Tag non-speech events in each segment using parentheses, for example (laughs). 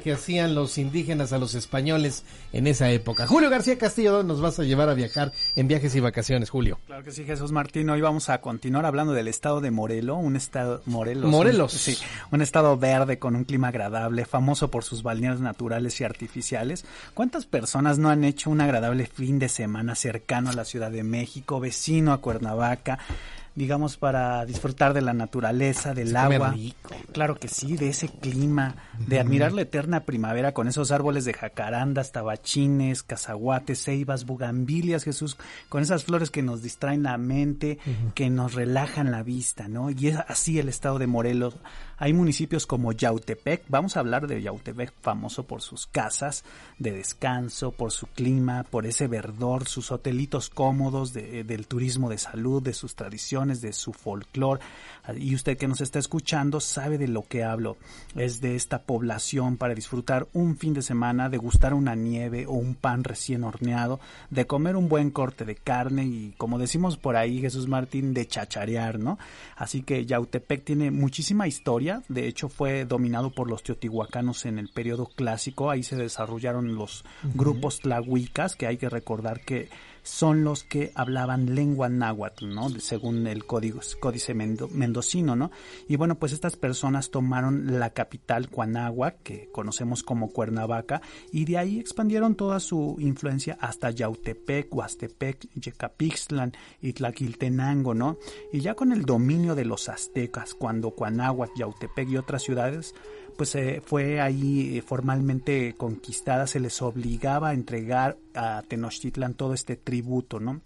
Que hacían los indígenas a los españoles en esa época. Julio García Castillo, nos vas a llevar a viajar en viajes y vacaciones, Julio. Claro que sí, Jesús Martín. Hoy vamos a continuar hablando del estado de Morelos, un estado Morelos. Morelos. Un, sí, un estado verde con un clima agradable, famoso por sus balnearios naturales y artificiales. ¿Cuántas personas no han hecho un agradable fin de semana cercano a la Ciudad de México, vecino a Cuernavaca? Digamos, para disfrutar de la naturaleza, del agua. Claro que sí, de ese clima, de admirar la eterna primavera con esos árboles de jacarandas, tabachines, cazaguates, ceibas, bugambilias, Jesús, con esas flores que nos distraen la mente, que nos relajan la vista, ¿no? Y es así el estado de Morelos. Hay municipios como Yautepec, vamos a hablar de Yautepec, famoso por sus casas de descanso, por su clima, por ese verdor, sus hotelitos cómodos, de, del turismo de salud, de sus tradiciones, de su folclore. Y usted que nos está escuchando sabe de lo que hablo. Es de esta población para disfrutar un fin de semana, de gustar una nieve o un pan recién horneado, de comer un buen corte de carne y, como decimos por ahí, Jesús Martín, de chacharear, ¿no? Así que Yautepec tiene muchísima historia de hecho fue dominado por los teotihuacanos en el periodo clásico, ahí se desarrollaron los grupos tlahuicas, que hay que recordar que son los que hablaban lengua náhuatl, ¿no? Según el código, códice mendocino, ¿no? Y bueno, pues estas personas tomaron la capital Cuanáhuac, que conocemos como Cuernavaca, y de ahí expandieron toda su influencia hasta Yautepec, Huastepec, Yecapixtlan y ¿no? Y ya con el dominio de los aztecas, cuando Cuanáhuac, Yautepec y otras ciudades pues eh, fue ahí eh, formalmente conquistada, se les obligaba a entregar a Tenochtitlan todo este tributo, ¿no?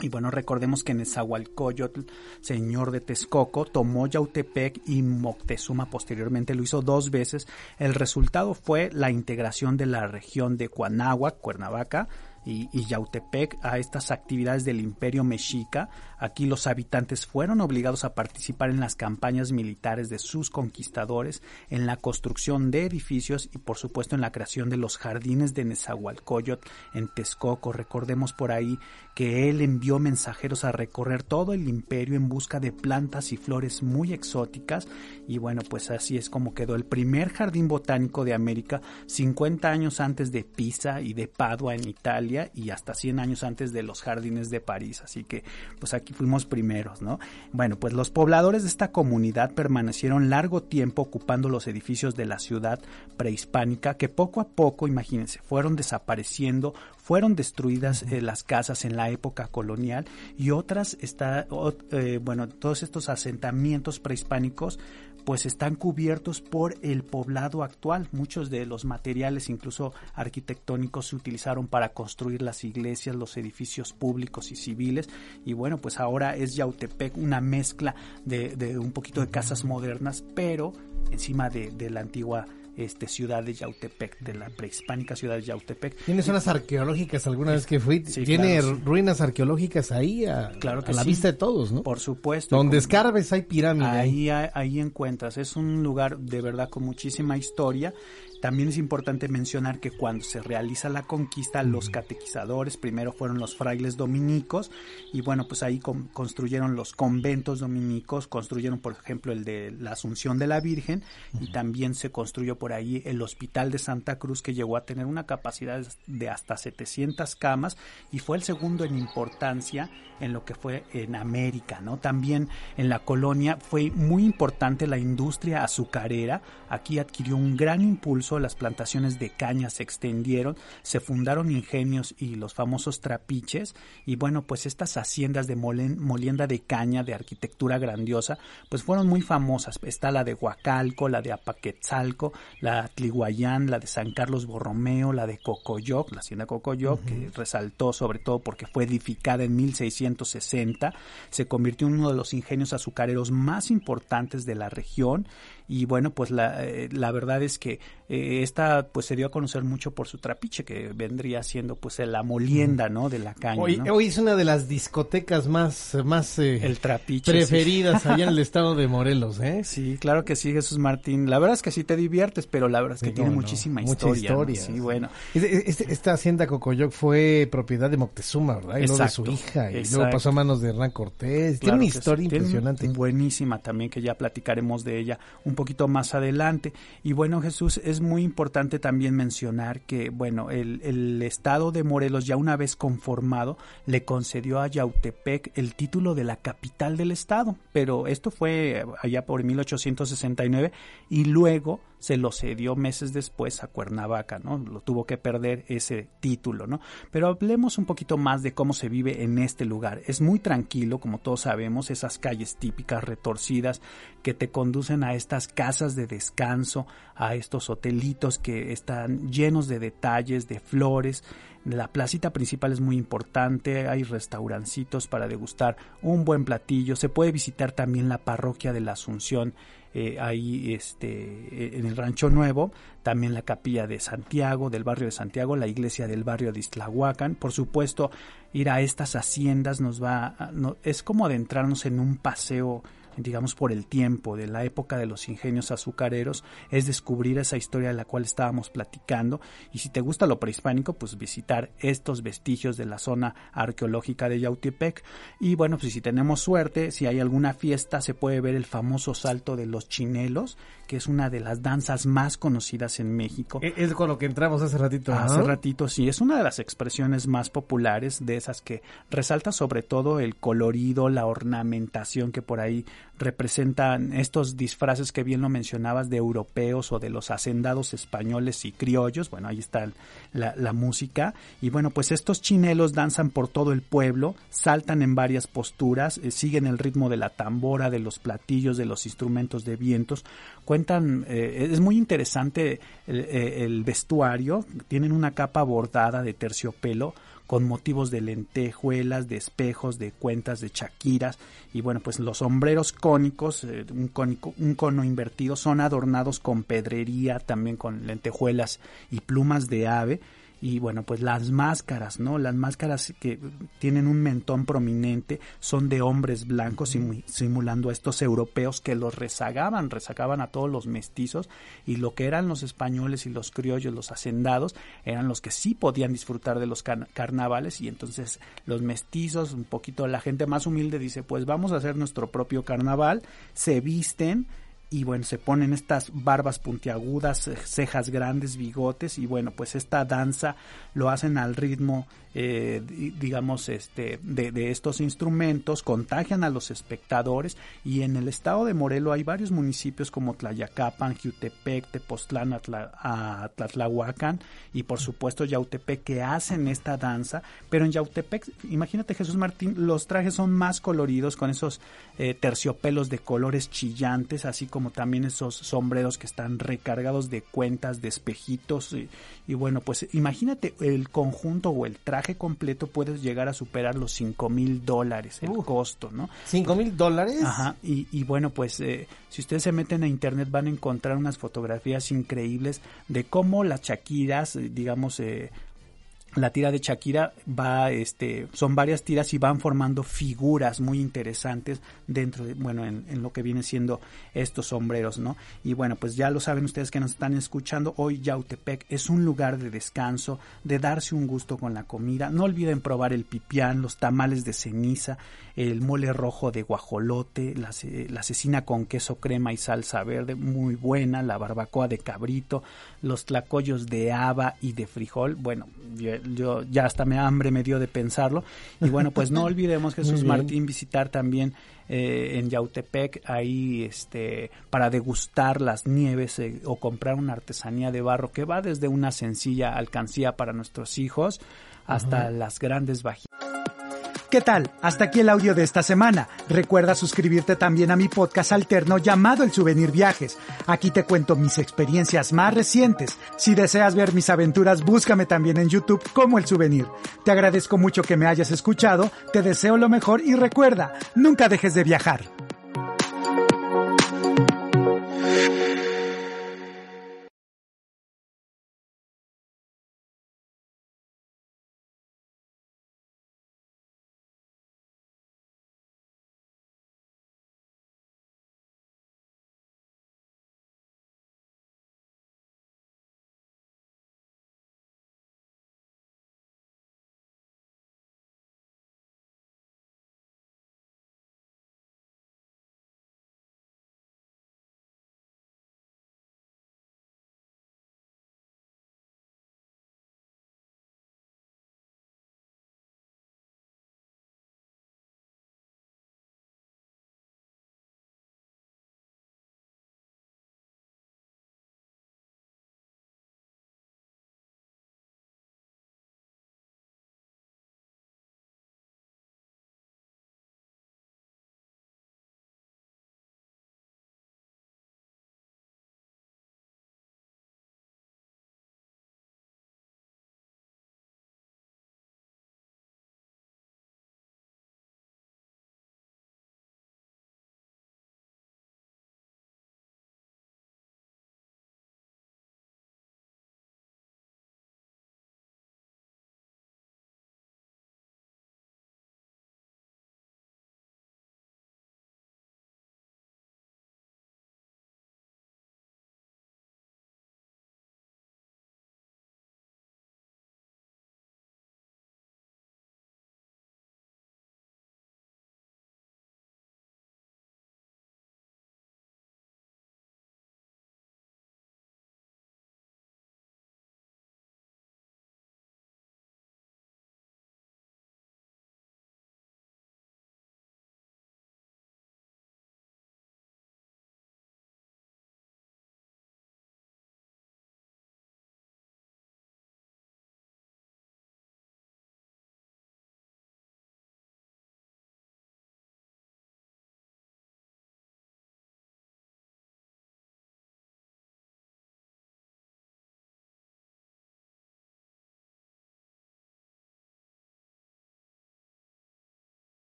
Y bueno, recordemos que Nezahualcóyotl, señor de Texcoco, tomó Yautepec y Moctezuma posteriormente lo hizo dos veces. El resultado fue la integración de la región de Cuanáhuac, Cuernavaca, y, y, Yautepec a estas actividades del imperio mexica. Aquí los habitantes fueron obligados a participar en las campañas militares de sus conquistadores, en la construcción de edificios y por supuesto en la creación de los jardines de Nezahualcóyotl en Texcoco. Recordemos por ahí que él envió mensajeros a recorrer todo el imperio en busca de plantas y flores muy exóticas y bueno pues así es como quedó el primer jardín botánico de América 50 años antes de Pisa y de Padua en Italia y hasta 100 años antes de los jardines de París. Así que pues aquí fuimos primeros no bueno pues los pobladores de esta comunidad permanecieron largo tiempo ocupando los edificios de la ciudad prehispánica que poco a poco imagínense fueron desapareciendo fueron destruidas eh, las casas en la época colonial y otras está eh, bueno todos estos asentamientos prehispánicos pues están cubiertos por el poblado actual. Muchos de los materiales, incluso arquitectónicos, se utilizaron para construir las iglesias, los edificios públicos y civiles. Y bueno, pues ahora es Yautepec una mezcla de, de un poquito de casas modernas, pero encima de, de la antigua este, ciudad de Yautepec, de la prehispánica ciudad de Yautepec. ¿Tiene zonas arqueológicas alguna vez que fui? Sí, ¿Tiene claro, sí. ruinas arqueológicas ahí a, Claro que a la sí. vista de todos, no? Por supuesto. Donde escarbes hay pirámide. Ahí, ahí, ahí encuentras, es un lugar de verdad con muchísima historia. También es importante mencionar que cuando se realiza la conquista, los catequizadores primero fueron los frailes dominicos y bueno, pues ahí con- construyeron los conventos dominicos, construyeron por ejemplo el de la Asunción de la Virgen y también se construyó por ahí el Hospital de Santa Cruz que llegó a tener una capacidad de hasta 700 camas y fue el segundo en importancia en lo que fue en América, ¿no? También en la colonia fue muy importante la industria azucarera. Aquí adquirió un gran impulso las plantaciones de caña se extendieron, se fundaron ingenios y los famosos trapiches y bueno, pues estas haciendas de molienda de caña de arquitectura grandiosa, pues fueron muy famosas. Está la de Huacalco, la de Apaquetzalco, la Tlihuayán, la de San Carlos Borromeo, la de Cocoyoc, la hacienda Cocoyoc, que resaltó sobre todo porque fue edificada en 1660, se convirtió en uno de los ingenios azucareros más importantes de la región y bueno, pues la, eh, la verdad es que eh, esta pues se dio a conocer mucho por su trapiche, que vendría siendo pues la molienda, ¿no? De la caña. Hoy, hoy es una de las discotecas más, más eh, el trapiche, preferidas allá en el (laughs) estado de Morelos, ¿eh? Sí, claro que sí, Jesús Martín. La verdad es que sí te diviertes, pero la verdad es que tiene muchísima historia. Mucha historia. Sí, bueno. esta hacienda Cocoyoc fue propiedad de Moctezuma, ¿verdad? Y luego de su hija. Y luego pasó a manos de Hernán Cortés. tiene una historia impresionante. buenísima también, que ya platicaremos de ella un poquito más adelante. Y bueno, Jesús, es muy importante también mencionar que, bueno, el, el estado de Morelos, ya una vez conformado, le concedió a Yautepec el título de la capital del estado, pero esto fue allá por 1869 y luego se lo cedió meses después a Cuernavaca, ¿no? Lo tuvo que perder ese título, ¿no? Pero hablemos un poquito más de cómo se vive en este lugar. Es muy tranquilo, como todos sabemos, esas calles típicas retorcidas que te conducen a estas casas de descanso, a estos hotelitos que están llenos de detalles, de flores. La placita principal es muy importante, hay restaurancitos para degustar un buen platillo. Se puede visitar también la parroquia de la Asunción eh, ahí este, en el Rancho Nuevo, también la capilla de Santiago, del barrio de Santiago, la iglesia del barrio de Islahuacan. Por supuesto, ir a estas haciendas nos va, no, es como adentrarnos en un paseo digamos por el tiempo de la época de los ingenios azucareros es descubrir esa historia de la cual estábamos platicando y si te gusta lo prehispánico pues visitar estos vestigios de la zona arqueológica de Yautepec y bueno pues si tenemos suerte si hay alguna fiesta se puede ver el famoso salto de los chinelos que es una de las danzas más conocidas en México. E, es con lo que entramos hace ratito. Hace ratito, sí, es una de las expresiones más populares de esas que resalta sobre todo el colorido, la ornamentación que por ahí representan estos disfraces que bien lo mencionabas de europeos o de los hacendados españoles y criollos. Bueno, ahí está la, música. Y bueno, pues estos chinelos danzan por todo el pueblo, saltan en varias posturas, eh, siguen el ritmo de la tambora, de los platillos, de los instrumentos de vientos cuentan, eh, es muy interesante eh, el, vestuario, tienen una capa bordada de terciopelo con motivos de lentejuelas, de espejos, de cuentas, de chaquiras y bueno, pues los sombreros cónicos, eh, un, cónico, un cono invertido, son adornados con pedrería, también con lentejuelas y plumas de ave y bueno, pues las máscaras, ¿no? Las máscaras que tienen un mentón prominente son de hombres blancos simulando a estos europeos que los rezagaban, rezagaban a todos los mestizos y lo que eran los españoles y los criollos, los hacendados, eran los que sí podían disfrutar de los carnavales y entonces los mestizos, un poquito la gente más humilde dice, pues vamos a hacer nuestro propio carnaval, se visten, y bueno, se ponen estas barbas puntiagudas, cejas grandes, bigotes y bueno, pues esta danza lo hacen al ritmo eh, digamos, este, de, estos instrumentos, contagian a los espectadores y en el estado de Morelos hay varios municipios como Tlayacapan, Jutepec, Tepoztlán, Tlatlahuacan y por supuesto Yautepec que hacen esta danza, pero en Yautepec, imagínate Jesús Martín, los trajes son más coloridos con esos eh, terciopelos de colores chillantes, así como también esos sombreros que están recargados de cuentas, de espejitos y, y bueno, pues imagínate el conjunto o el traje completo puedes llegar a superar los 5 mil dólares el costo, ¿no? ¿5 mil dólares? Ajá, y, bueno, pues eh, si ustedes se meten a internet van a encontrar unas fotografías increíbles de cómo las chaquiras, eh, digamos, eh, la tira de Shakira va, este, son varias tiras y van formando figuras muy interesantes dentro de, bueno, en, lo que viene siendo estos sombreros, ¿no? Y bueno, pues ya lo saben ustedes que nos están escuchando, hoy Yautepec es un lugar de descanso, de darse un gusto con la comida, no olviden probar el pipián, los tamales de ceniza, el mole rojo de guajolote, la, la cecina con queso crema y salsa verde, muy buena, la barbacoa de cabrito, los tlacoyos de haba y de frijol, bueno, yo ya hasta me hambre me dio de pensarlo. Y bueno, pues no (laughs) olvidemos, Jesús Martín, visitar también eh, en Yautepec, ahí este, para degustar las nieves eh, o comprar una artesanía de barro que va desde una sencilla alcancía para nuestros hijos hasta las grandes vajillas. ¿Qué tal? Hasta aquí el audio de esta semana. Recuerda suscribirte también a mi podcast alterno llamado El Souvenir Viajes. Aquí te cuento mis experiencias más recientes. Si deseas ver mis aventuras, búscame también en YouTube como El Souvenir. Te agradezco mucho que me hayas escuchado, te deseo lo mejor y recuerda, nunca dejes de viajar.